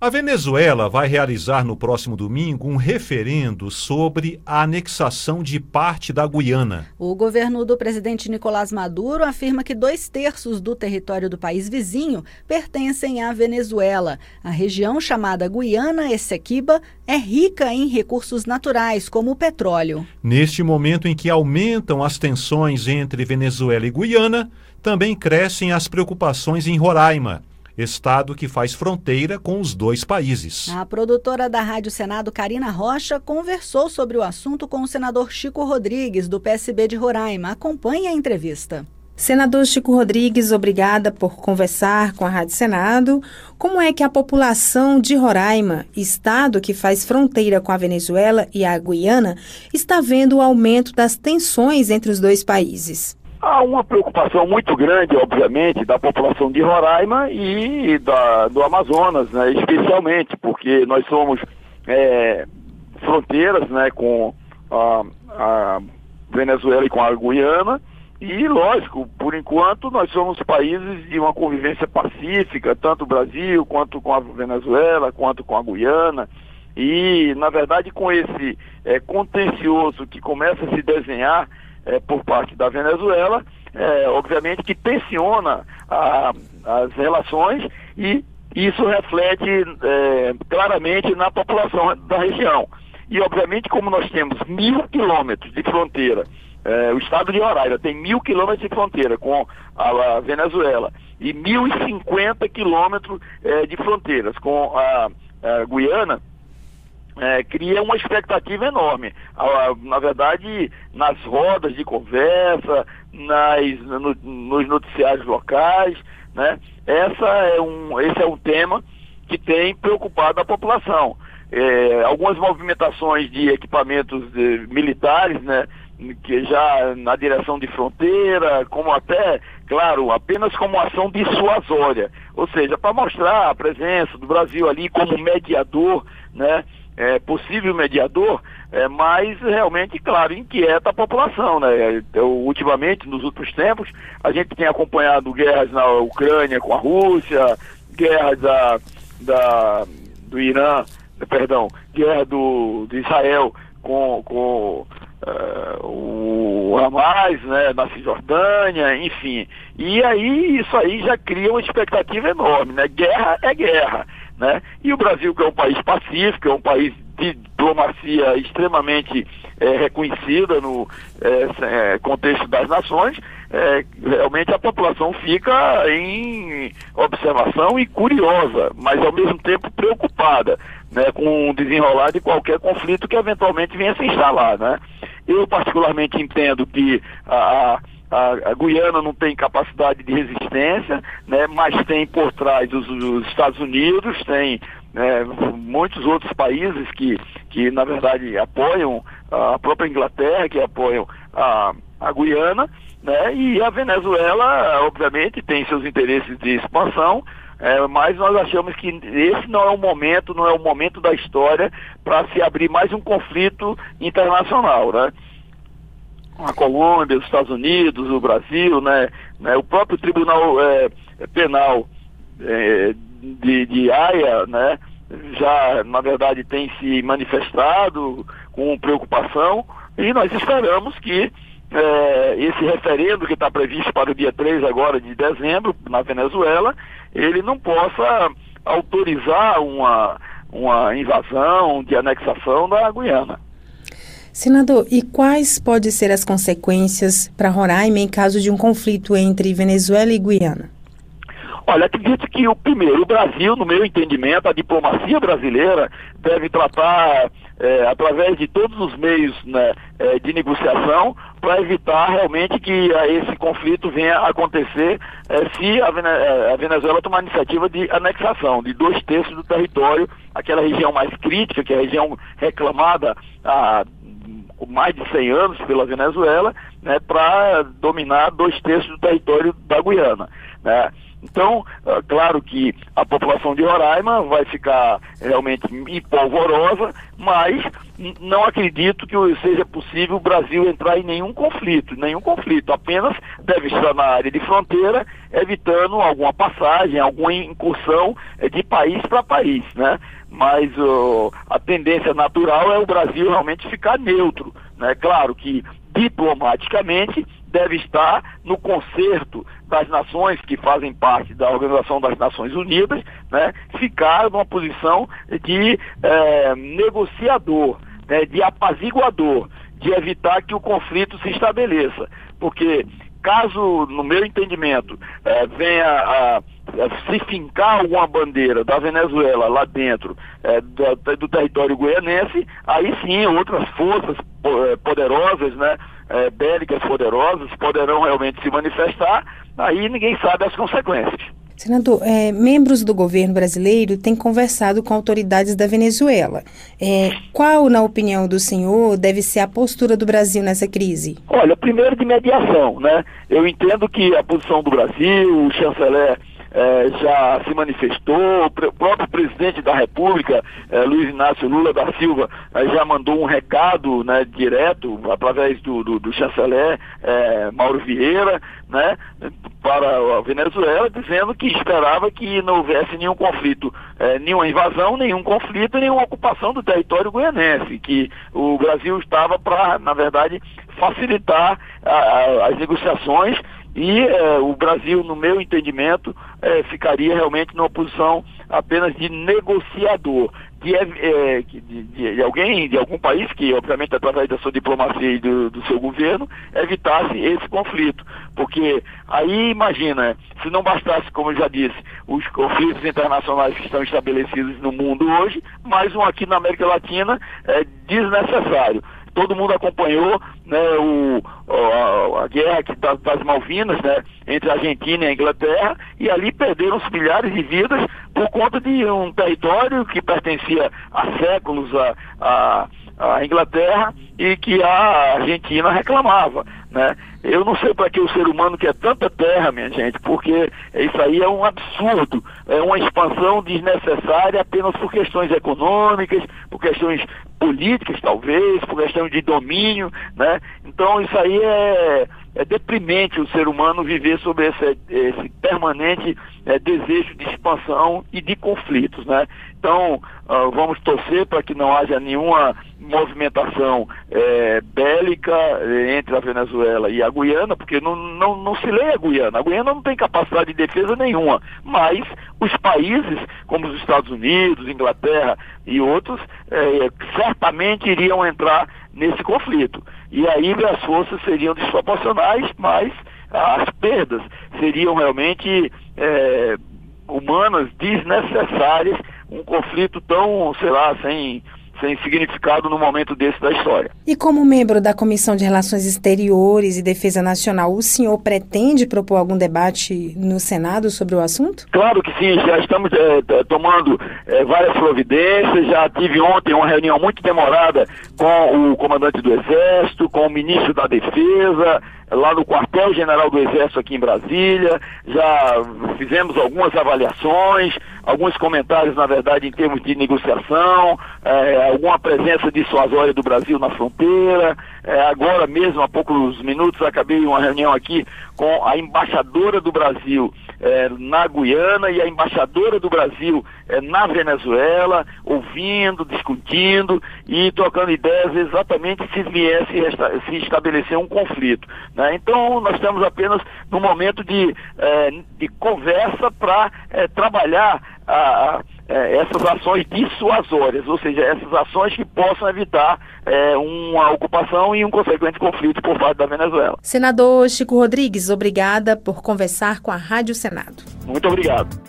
A Venezuela vai realizar no próximo domingo um referendo sobre a anexação de parte da Guiana. O governo do presidente Nicolás Maduro afirma que dois terços do território do país vizinho pertencem à Venezuela. A região chamada Guiana Essequiba é rica em recursos naturais, como o petróleo. Neste momento em que aumentam as tensões entre Venezuela e Guiana, também crescem as preocupações em Roraima estado que faz fronteira com os dois países. A produtora da Rádio Senado, Karina Rocha, conversou sobre o assunto com o senador Chico Rodrigues, do PSB de Roraima. Acompanhe a entrevista. Senador Chico Rodrigues, obrigada por conversar com a Rádio Senado. Como é que a população de Roraima, estado que faz fronteira com a Venezuela e a Guiana, está vendo o aumento das tensões entre os dois países? Há uma preocupação muito grande, obviamente, da população de Roraima e da, do Amazonas, né, especialmente, porque nós somos é, fronteiras né, com a, a, Venezuela e com a Guiana, e, lógico, por enquanto, nós somos países de uma convivência pacífica, tanto o Brasil, quanto com a Venezuela, quanto com a Guiana. E, na verdade, com esse é, contencioso que começa a se desenhar é, por parte da Venezuela, é, obviamente que tensiona a, as relações e isso reflete é, claramente na população da região. E obviamente como nós temos mil quilômetros de fronteira, é, o estado de Roraima tem mil quilômetros de fronteira com a, a Venezuela e mil e cinquenta quilômetros é, de fronteiras com a, a Guiana, é, cria uma expectativa enorme. Na verdade, nas rodas de conversa, nas, no, nos noticiários locais, né? Essa é um, esse é um tema que tem preocupado a população. É, algumas movimentações de equipamentos de, militares, né? que já na direção de fronteira, como até, claro, apenas como ação dissuasória, ou seja, para mostrar a presença do Brasil ali como mediador, né, é, possível mediador, é, mas realmente, claro, inquieta a população. Né? Eu, ultimamente, nos últimos tempos, a gente tem acompanhado guerras na Ucrânia com a Rússia, guerras da, da, do Irã, perdão, guerra do, Israel com, com uh, o Hamas, né, na Cisjordânia, enfim. E aí isso aí já cria uma expectativa enorme, né? Guerra é guerra. Né? E o Brasil, que é um país pacífico, é um país de diplomacia extremamente é, reconhecida no é, contexto das nações, é, realmente a população fica em observação e curiosa, mas ao mesmo tempo preocupada né, com o desenrolar de qualquer conflito que eventualmente venha se instalar. Né? Eu particularmente entendo que a, a, a, Guiana não tem capacidade de resistência, né, mas tem por trás os, os Estados Unidos, tem né, muitos outros países que, que, na verdade, apoiam a própria Inglaterra, que apoiam a, a Guiana, né, e a Venezuela, obviamente, tem seus interesses de expansão, é, mas nós achamos que esse não é o momento, não é o momento da história para se abrir mais um conflito internacional, né? A Colômbia, os Estados Unidos, o Brasil, né, né o próprio Tribunal é, Penal é, de, de Haia, né, já na verdade tem se manifestado com preocupação e nós esperamos que é, esse referendo que está previsto para o dia 3 agora de dezembro na Venezuela, ele não possa autorizar uma, uma invasão de anexação da Guiana. Senador, e quais podem ser as consequências para Roraima em caso de um conflito entre Venezuela e Guiana? Olha, acredito que o primeiro, o Brasil, no meu entendimento, a diplomacia brasileira deve tratar é, através de todos os meios né, é, de negociação para evitar realmente que a, esse conflito venha a acontecer é, se a, é, a, Venezuela tomar iniciativa de anexação de dois terços do território, aquela região mais crítica, que é a região reclamada há mais de 100 anos pela Venezuela, né, para dominar dois terços do território da Guiana. Né? Então, é claro que a população de Roraima vai ficar realmente empolvorosa, mas não acredito que seja possível o Brasil entrar em nenhum conflito, nenhum conflito, apenas deve estar na área de fronteira, evitando alguma passagem, alguma incursão eh, de país para país, né? Mas a tendência natural é o Brasil realmente ficar neutro, né? Claro que diplomaticamente deve estar no concerto das nações que fazem parte da Organização das Nações Unidas, né, ficar numa posição de é, negociador, né, de apaziguador, de evitar que o conflito se estabeleça. Porque caso, no meu entendimento, é, venha a, se fincar alguma bandeira da Venezuela lá dentro é, do, do, território goianense, aí sim outras forças é, poderosas, né, é, bélicas poderosas, poderão realmente se manifestar, aí ninguém sabe as consequências. Senador, é, membros do governo brasileiro têm conversado com autoridades da Venezuela. É, qual, na opinião do senhor, deve ser a postura do Brasil nessa crise? Olha, primeiro de mediação, né? Eu entendo que a posição do Brasil, o chanceler é, já se manifestou, o próprio presidente da República, é, Luiz Inácio Lula da Silva, é, já mandou um recado né, direto, através do, do, do chanceler Mauro Vieira, né, para a Venezuela, dizendo que esperava que não houvesse nenhum conflito, nenhuma invasão, nenhum conflito, nenhuma ocupação do território goianense, que o Brasil estava para, na verdade, facilitar a, a, as negociações e eh, o Brasil, no meu entendimento, eh, ficaria realmente numa posição apenas de negociador, de, eh, de, de, alguém, de algum país que, obviamente, através da sua diplomacia e do, do, seu governo, evitasse esse conflito. Porque aí, imagina, se não bastasse, como eu já disse, os conflitos internacionais que estão estabelecidos no mundo hoje, mais um aqui na América Latina é desnecessário todo mundo acompanhou né, o, a, a, guerra que das, das Malvinas né, entre a Argentina e a Inglaterra e ali perderam-se milhares de vidas por conta de um território que pertencia há séculos a, a a Inglaterra e que a Argentina reclamava, né? Eu não sei para que o ser humano quer tanta terra, minha gente, porque isso aí é um absurdo, é uma expansão desnecessária apenas por questões econômicas, por questões políticas talvez, por questão de domínio, né? Então isso aí é, é deprimente o ser humano viver sob esse, esse permanente é, desejo de expansão e de conflitos, né? Então uh, vamos torcer para que não haja nenhuma movimentação é, bélica é, entre a Venezuela e a Guiana, porque não, não, não se lê a Guiana. A Guiana não tem capacidade de defesa nenhuma, mas os países, como os Estados Unidos, Inglaterra e outros, é, certamente iriam entrar nesse conflito. E aí as forças seriam desproporcionais, mas as perdas seriam realmente é, humanas, desnecessárias, um conflito tão, sei lá, sem sem significado no momento desse da história. E como membro da Comissão de Relações Exteriores e Defesa Nacional, o senhor pretende propor algum debate no Senado sobre o assunto? Claro que sim, já estamos é, tomando é, várias providências, já tive ontem uma reunião muito demorada com o comandante do Exército, com o ministro da Defesa, lá no quartel-general do Exército aqui em Brasília, já fizemos algumas avaliações, alguns comentários, na verdade, em termos de negociação, é, alguma presença dissuasória do Brasil na fronteira. É, agora mesmo, há poucos minutos, acabei uma reunião aqui com a embaixadora do Brasil é, na Guiana e a embaixadora do Brasil é, na Venezuela, ouvindo, discutindo e trocando ideias exatamente se viesse se estabelecer um conflito. Né? Então, nós estamos apenas no momento de, é, de conversa para trabalhar a, a é, essas ações dissuasórias, ou seja, essas ações que possam evitar é, uma ocupação e um consequente conflito por parte da Venezuela. Senador Chico Rodrigues, obrigada por conversar com a Rádio Senado. Muito obrigado.